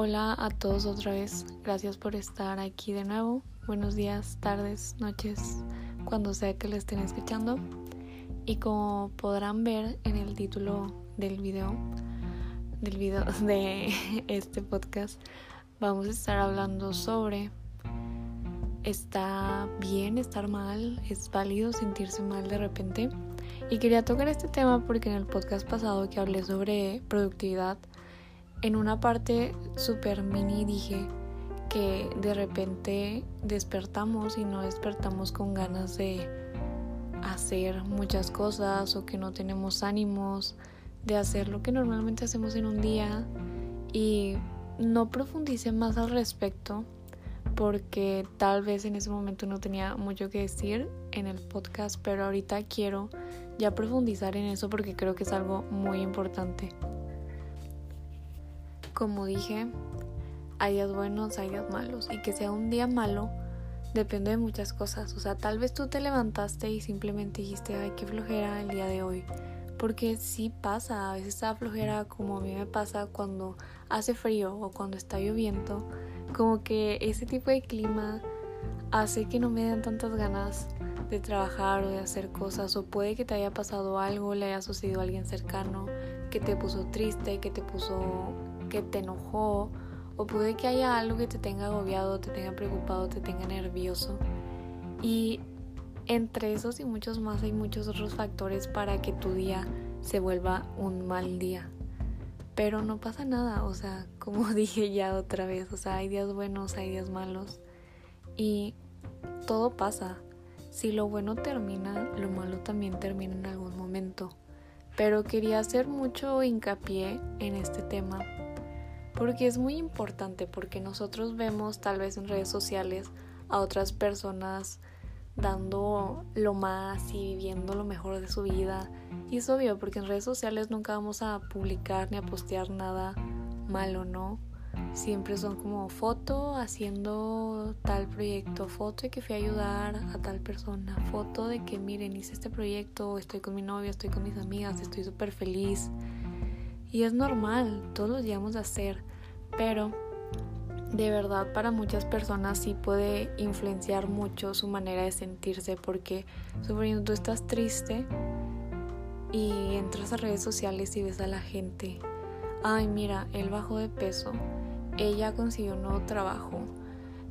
Hola a todos otra vez, gracias por estar aquí de nuevo. Buenos días, tardes, noches, cuando sea que lo estén escuchando. Y como podrán ver en el título del video, del video de este podcast, vamos a estar hablando sobre está bien estar mal, es válido sentirse mal de repente. Y quería tocar este tema porque en el podcast pasado que hablé sobre productividad, en una parte super mini dije que de repente despertamos y no despertamos con ganas de hacer muchas cosas o que no tenemos ánimos de hacer lo que normalmente hacemos en un día y no profundice más al respecto porque tal vez en ese momento no tenía mucho que decir en el podcast, pero ahorita quiero ya profundizar en eso porque creo que es algo muy importante. Como dije, hay días buenos, hay días malos. Y que sea un día malo depende de muchas cosas. O sea, tal vez tú te levantaste y simplemente dijiste, ay, qué flojera el día de hoy. Porque sí pasa, a veces está flojera como a mí me pasa cuando hace frío o cuando está lloviendo. Como que ese tipo de clima hace que no me den tantas ganas de trabajar o de hacer cosas. O puede que te haya pasado algo, le haya sucedido a alguien cercano que te puso triste, que te puso que te enojó o puede que haya algo que te tenga agobiado, te tenga preocupado, te tenga nervioso. Y entre esos y muchos más hay muchos otros factores para que tu día se vuelva un mal día. Pero no pasa nada, o sea, como dije ya otra vez, o sea, hay días buenos, hay días malos. Y todo pasa. Si lo bueno termina, lo malo también termina en algún momento. Pero quería hacer mucho hincapié en este tema porque es muy importante, porque nosotros vemos tal vez en redes sociales a otras personas dando lo más y viviendo lo mejor de su vida. Y es obvio, porque en redes sociales nunca vamos a publicar ni a postear nada malo, ¿no? Siempre son como foto haciendo tal proyecto, foto de que fui a ayudar a tal persona, foto de que miren, hice este proyecto, estoy con mi novia, estoy con mis amigas, estoy súper feliz. Y es normal, todos lo llevamos a hacer, pero de verdad para muchas personas sí puede influenciar mucho su manera de sentirse porque suponiendo tú estás triste y entras a redes sociales y ves a la gente, ay mira, él bajó de peso, ella consiguió un nuevo trabajo,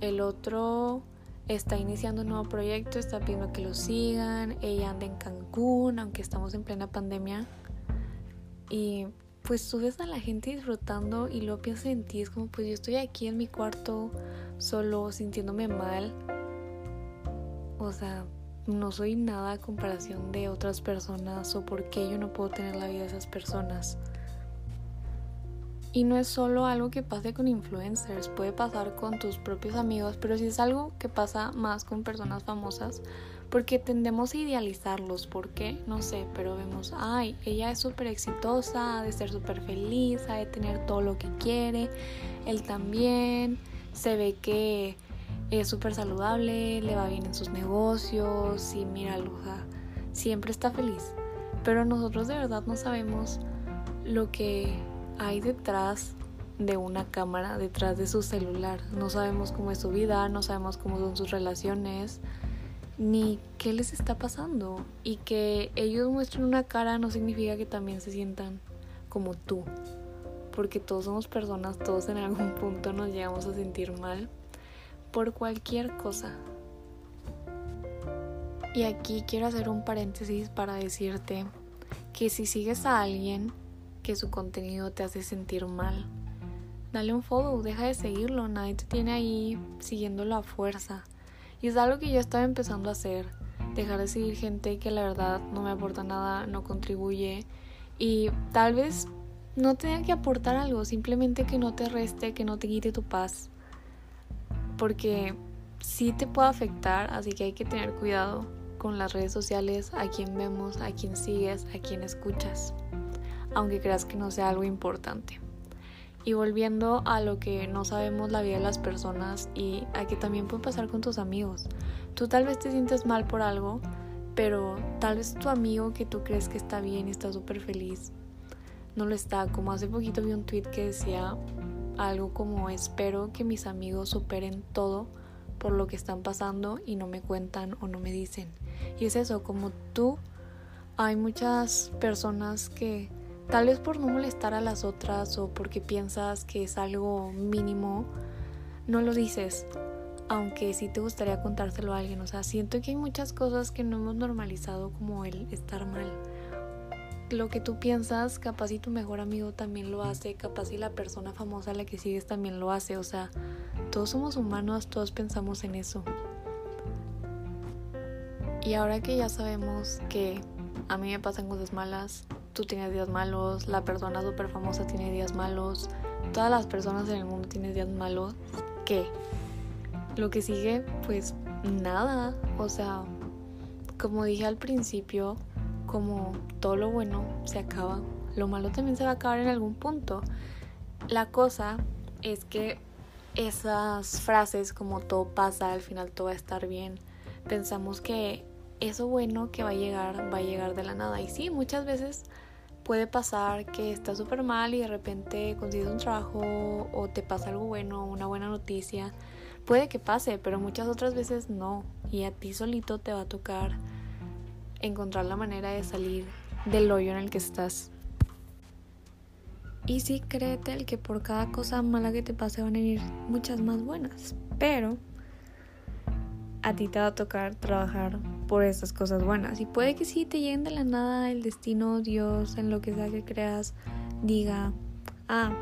el otro está iniciando un nuevo proyecto, está pidiendo que lo sigan, ella anda en Cancún, aunque estamos en plena pandemia. Y pues tú ves a la gente disfrutando y lo piensas en ti, es como pues yo estoy aquí en mi cuarto solo sintiéndome mal. O sea, no soy nada a comparación de otras personas o por qué yo no puedo tener la vida de esas personas. Y no es solo algo que pase con influencers, puede pasar con tus propios amigos, pero si es algo que pasa más con personas famosas, porque tendemos a idealizarlos, ¿por qué? No sé, pero vemos, ay, ella es súper exitosa, ha de ser súper feliz, ha de tener todo lo que quiere, él también, se ve que es súper saludable, le va bien en sus negocios y mira, sea, siempre está feliz. Pero nosotros de verdad no sabemos lo que hay detrás de una cámara, detrás de su celular. No sabemos cómo es su vida, no sabemos cómo son sus relaciones, ni qué les está pasando. Y que ellos muestren una cara no significa que también se sientan como tú. Porque todos somos personas, todos en algún punto nos llegamos a sentir mal por cualquier cosa. Y aquí quiero hacer un paréntesis para decirte que si sigues a alguien que su contenido te hace sentir mal, dale un follow, deja de seguirlo, nadie te tiene ahí siguiéndolo a fuerza. Y es algo que yo estaba empezando a hacer. Dejar de seguir gente que la verdad no me aporta nada, no contribuye. Y tal vez no tenga que aportar algo, simplemente que no te reste, que no te quite tu paz. Porque sí te puede afectar, así que hay que tener cuidado con las redes sociales, a quién vemos, a quién sigues, a quién escuchas. Aunque creas que no sea algo importante. Y volviendo a lo que no sabemos la vida de las personas y a que también puede pasar con tus amigos. Tú tal vez te sientes mal por algo, pero tal vez tu amigo que tú crees que está bien y está súper feliz, no lo está. Como hace poquito vi un tweet que decía algo como espero que mis amigos superen todo por lo que están pasando y no me cuentan o no me dicen. Y es eso, como tú, hay muchas personas que tal vez por no molestar a las otras o porque piensas que es algo mínimo, no lo dices, aunque sí te gustaría contárselo a alguien. O sea, siento que hay muchas cosas que no hemos normalizado como el estar mal. Lo que tú piensas, capaz si tu mejor amigo también lo hace, capaz si la persona famosa a la que sigues también lo hace. O sea, todos somos humanos, todos pensamos en eso. Y ahora que ya sabemos que a mí me pasan cosas malas, tú tienes días malos, la persona súper famosa tiene días malos, todas las personas en el mundo tienen días malos, ¿qué? Lo que sigue, pues nada, o sea, como dije al principio, como todo lo bueno se acaba, lo malo también se va a acabar en algún punto. La cosa es que esas frases como todo pasa, al final todo va a estar bien, pensamos que eso bueno que va a llegar va a llegar de la nada. Y sí, muchas veces puede pasar que estás súper mal y de repente consigues un trabajo o te pasa algo bueno, una buena noticia Puede que pase, pero muchas otras veces no. Y a ti solito te va a tocar encontrar la manera de salir del hoyo en el que estás. Y sí, créete el que por cada cosa mala que te pase van a venir muchas más buenas. Pero a ti te va a tocar trabajar por esas cosas buenas. Y puede que sí te lleguen de la nada el destino, Dios, en lo que sea que creas, diga, ah,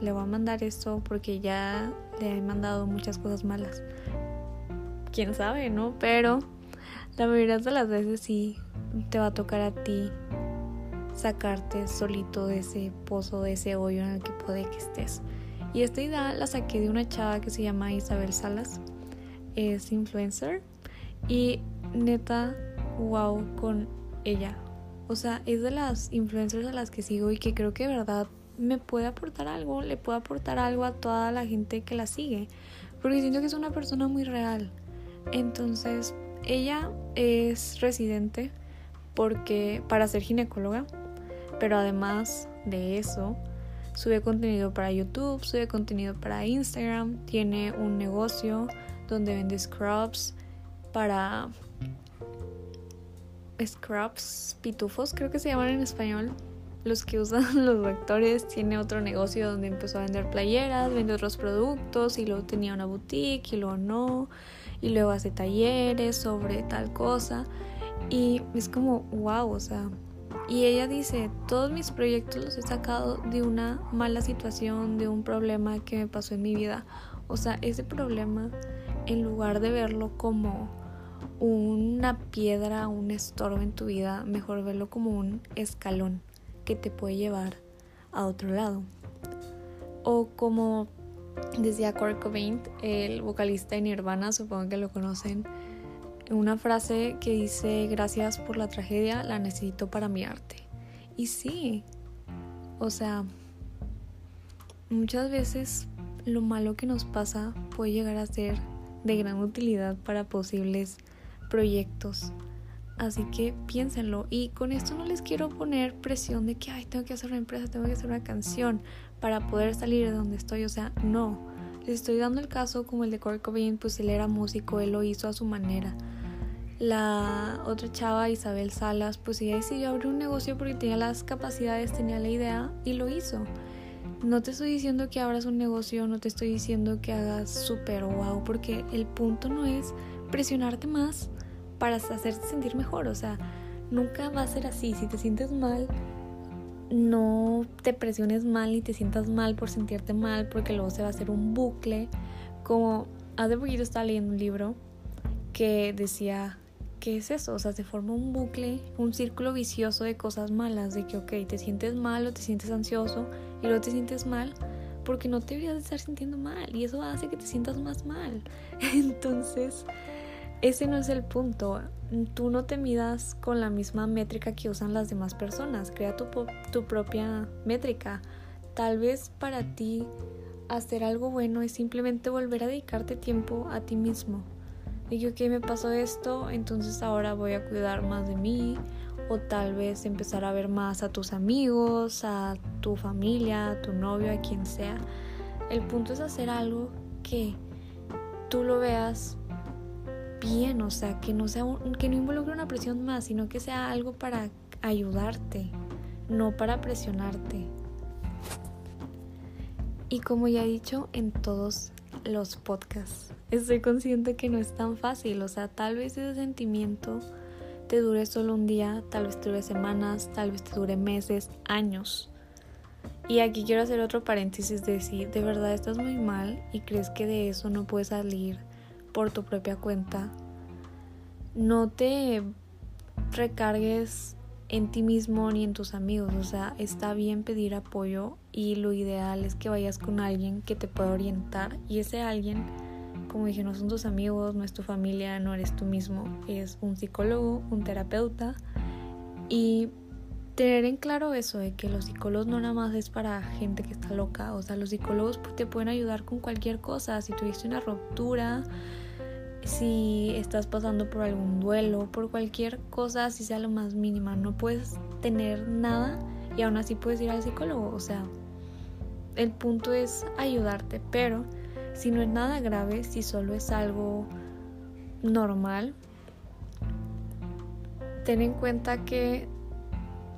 le voy a mandar esto porque ya le he mandado muchas cosas malas. Quién sabe, ¿no? Pero la mayoría de las veces sí te va a tocar a ti sacarte solito de ese pozo, de ese hoyo en el que puede que estés. Y esta idea la saqué de una chava que se llama Isabel Salas. Es influencer. Y neta, wow con ella. O sea, es de las influencers a las que sigo y que creo que de verdad me puede aportar algo, le puede aportar algo a toda la gente que la sigue, porque siento que es una persona muy real. Entonces, ella es residente porque para ser ginecóloga, pero además de eso, sube contenido para YouTube, sube contenido para Instagram, tiene un negocio donde vende scrubs para scrubs pitufos, creo que se llaman en español, los que usan los doctores, tiene otro negocio donde empezó a vender playeras, vende otros productos y luego tenía una boutique y luego no, y luego hace talleres sobre tal cosa y es como wow, o sea, y ella dice, todos mis proyectos los he sacado de una mala situación, de un problema que me pasó en mi vida. O sea, ese problema, en lugar de verlo como una piedra, un estorbo en tu vida, mejor verlo como un escalón que te puede llevar a otro lado. O como decía Kurt Cobain, el vocalista de Nirvana, supongo que lo conocen, una frase que dice, gracias por la tragedia, la necesito para mi arte. Y sí, o sea, muchas veces lo malo que nos pasa puede llegar a ser de gran utilidad para posibles proyectos Así que piénsenlo. Y con esto no les quiero poner presión de que, ay, tengo que hacer una empresa, tengo que hacer una canción para poder salir de donde estoy. O sea, no. Les estoy dando el caso como el de Kurt Cobain, pues él era músico, él lo hizo a su manera. La otra chava, Isabel Salas, pues ella decidió abrir un negocio porque tenía las capacidades, tenía la idea y lo hizo. No te estoy diciendo que abras un negocio, no te estoy diciendo que hagas súper wow, porque el punto no es presionarte más para hacerte sentir mejor. O sea, nunca va a ser así. Si te sientes mal, no te presiones mal y te sientas mal por sentirte mal, porque luego se va a hacer un bucle. Como hace poquito estaba leyendo un libro que decía, ¿qué es eso? O sea, se forma un bucle, un círculo vicioso de cosas malas, de que, ok, te sientes mal o te sientes ansioso y luego te sientes mal porque no te deberías de estar sintiendo mal y eso hace que te sientas más mal. Entonces, ese no es el punto. Tú no te midas con la misma métrica que usan las demás personas. Crea tu, tu propia métrica. Tal vez para ti hacer algo bueno es simplemente volver a dedicarte tiempo a ti mismo. Y ok, me pasó esto, entonces ahora voy a cuidar más de mí. O tal vez empezar a ver más a tus amigos, a tu familia, a tu novio, a quien sea. El punto es hacer algo que tú lo veas bien, o sea, que no sea que no involucre una presión más, sino que sea algo para ayudarte, no para presionarte. Y como ya he dicho en todos los podcasts, estoy consciente que no es tan fácil, o sea, tal vez ese sentimiento te dure solo un día, tal vez te dure semanas, tal vez te dure meses, años. Y aquí quiero hacer otro paréntesis de si de verdad estás muy mal y crees que de eso no puedes salir por tu propia cuenta. No te recargues en ti mismo ni en tus amigos. O sea, está bien pedir apoyo y lo ideal es que vayas con alguien que te pueda orientar y ese alguien como dije, no son tus amigos, no es tu familia, no eres tú mismo, es un psicólogo, un terapeuta. Y tener en claro eso de que los psicólogos no nada más es para gente que está loca, o sea, los psicólogos te pueden ayudar con cualquier cosa, si tuviste una ruptura, si estás pasando por algún duelo, por cualquier cosa, si sea lo más mínima, no puedes tener nada y aún así puedes ir al psicólogo, o sea, el punto es ayudarte, pero si no es nada grave, si solo es algo normal, ten en cuenta que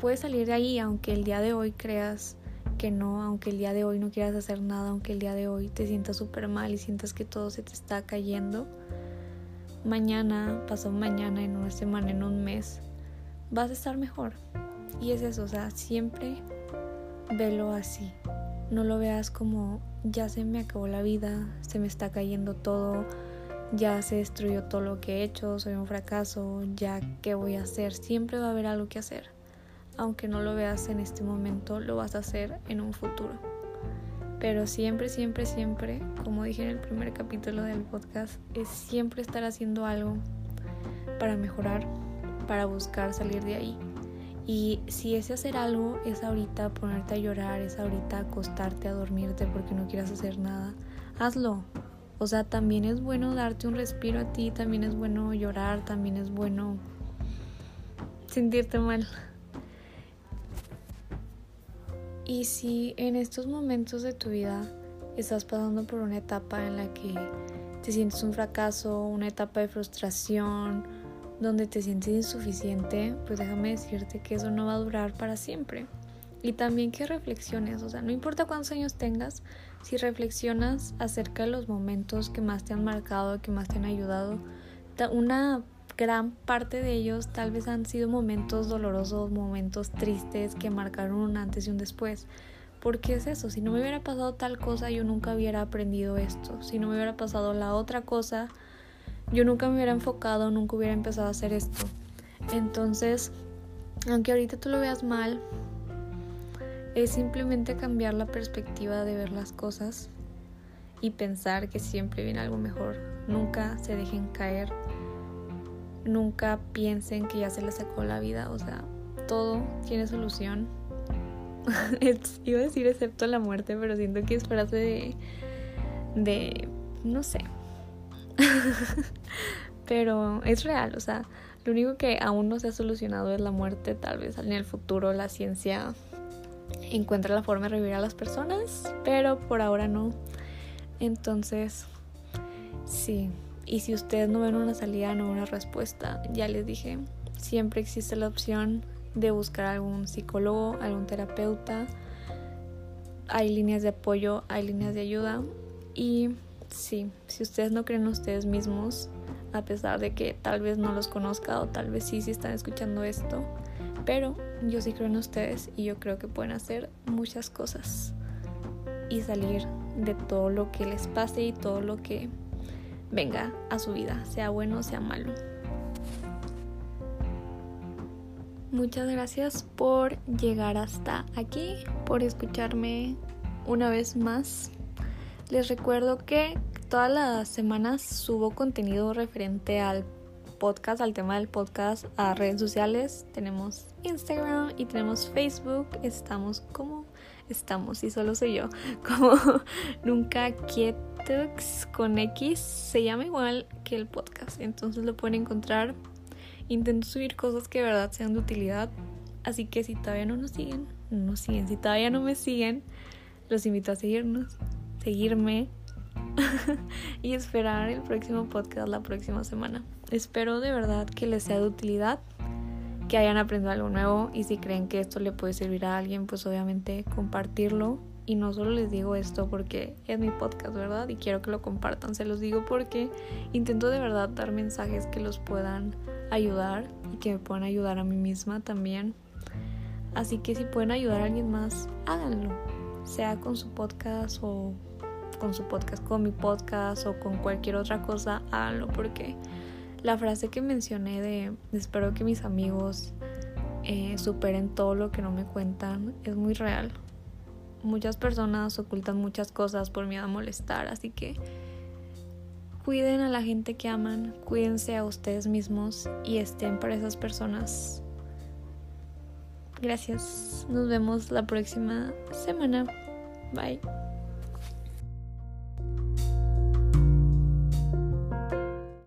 puedes salir de ahí aunque el día de hoy creas que no, aunque el día de hoy no quieras hacer nada, aunque el día de hoy te sientas súper mal y sientas que todo se te está cayendo. Mañana, pasado mañana, en una semana, en un mes, vas a estar mejor. Y es eso, o sea, siempre velo así. No lo veas como ya se me acabó la vida, se me está cayendo todo, ya se destruyó todo lo que he hecho, soy un fracaso, ya qué voy a hacer, siempre va a haber algo que hacer. Aunque no lo veas en este momento, lo vas a hacer en un futuro. Pero siempre, siempre, siempre, como dije en el primer capítulo del podcast, es siempre estar haciendo algo para mejorar, para buscar salir de ahí. Y si ese hacer algo es ahorita ponerte a llorar, es ahorita acostarte a dormirte porque no quieras hacer nada, hazlo. O sea, también es bueno darte un respiro a ti, también es bueno llorar, también es bueno sentirte mal. Y si en estos momentos de tu vida estás pasando por una etapa en la que te sientes un fracaso, una etapa de frustración, donde te sientes insuficiente, pues déjame decirte que eso no va a durar para siempre. Y también que reflexiones, o sea, no importa cuántos años tengas, si reflexionas acerca de los momentos que más te han marcado, que más te han ayudado, una gran parte de ellos tal vez han sido momentos dolorosos, momentos tristes que marcaron un antes y un después. Porque es eso, si no me hubiera pasado tal cosa, yo nunca hubiera aprendido esto. Si no me hubiera pasado la otra cosa, yo nunca me hubiera enfocado, nunca hubiera empezado a hacer esto. Entonces, aunque ahorita tú lo veas mal, es simplemente cambiar la perspectiva de ver las cosas y pensar que siempre viene algo mejor. Nunca se dejen caer. Nunca piensen que ya se les sacó la vida. O sea, todo tiene solución. Iba a decir excepto la muerte, pero siento que es frase de. de. no sé. Pero es real, o sea, lo único que aún no se ha solucionado es la muerte. Tal vez en el futuro la ciencia encuentre la forma de revivir a las personas, pero por ahora no. Entonces, sí. Y si ustedes no ven una salida, no una respuesta, ya les dije, siempre existe la opción de buscar algún psicólogo, algún terapeuta. Hay líneas de apoyo, hay líneas de ayuda y sí, si ustedes no creen en ustedes mismos, a pesar de que tal vez no los conozca o tal vez sí, sí están escuchando esto, pero yo sí creo en ustedes y yo creo que pueden hacer muchas cosas y salir de todo lo que les pase y todo lo que venga a su vida, sea bueno o sea malo. Muchas gracias por llegar hasta aquí, por escucharme una vez más. Les recuerdo que todas las semanas subo contenido referente al podcast, al tema del podcast, a redes sociales. Tenemos Instagram y tenemos Facebook. Estamos como estamos y solo soy yo, como nunca quietux con X, se llama igual que el podcast, entonces lo pueden encontrar. Intento subir cosas que de verdad sean de utilidad, así que si todavía no nos siguen, no nos siguen, si todavía no me siguen, los invito a seguirnos seguirme y esperar el próximo podcast la próxima semana. Espero de verdad que les sea de utilidad, que hayan aprendido algo nuevo y si creen que esto le puede servir a alguien, pues obviamente compartirlo. Y no solo les digo esto porque es mi podcast, ¿verdad? Y quiero que lo compartan, se los digo porque intento de verdad dar mensajes que los puedan ayudar y que me puedan ayudar a mí misma también. Así que si pueden ayudar a alguien más, háganlo, sea con su podcast o con su podcast, con mi podcast o con cualquier otra cosa, háganlo porque la frase que mencioné de espero que mis amigos eh, superen todo lo que no me cuentan es muy real. Muchas personas ocultan muchas cosas por miedo a molestar, así que cuiden a la gente que aman, cuídense a ustedes mismos y estén para esas personas. Gracias. Nos vemos la próxima semana. Bye.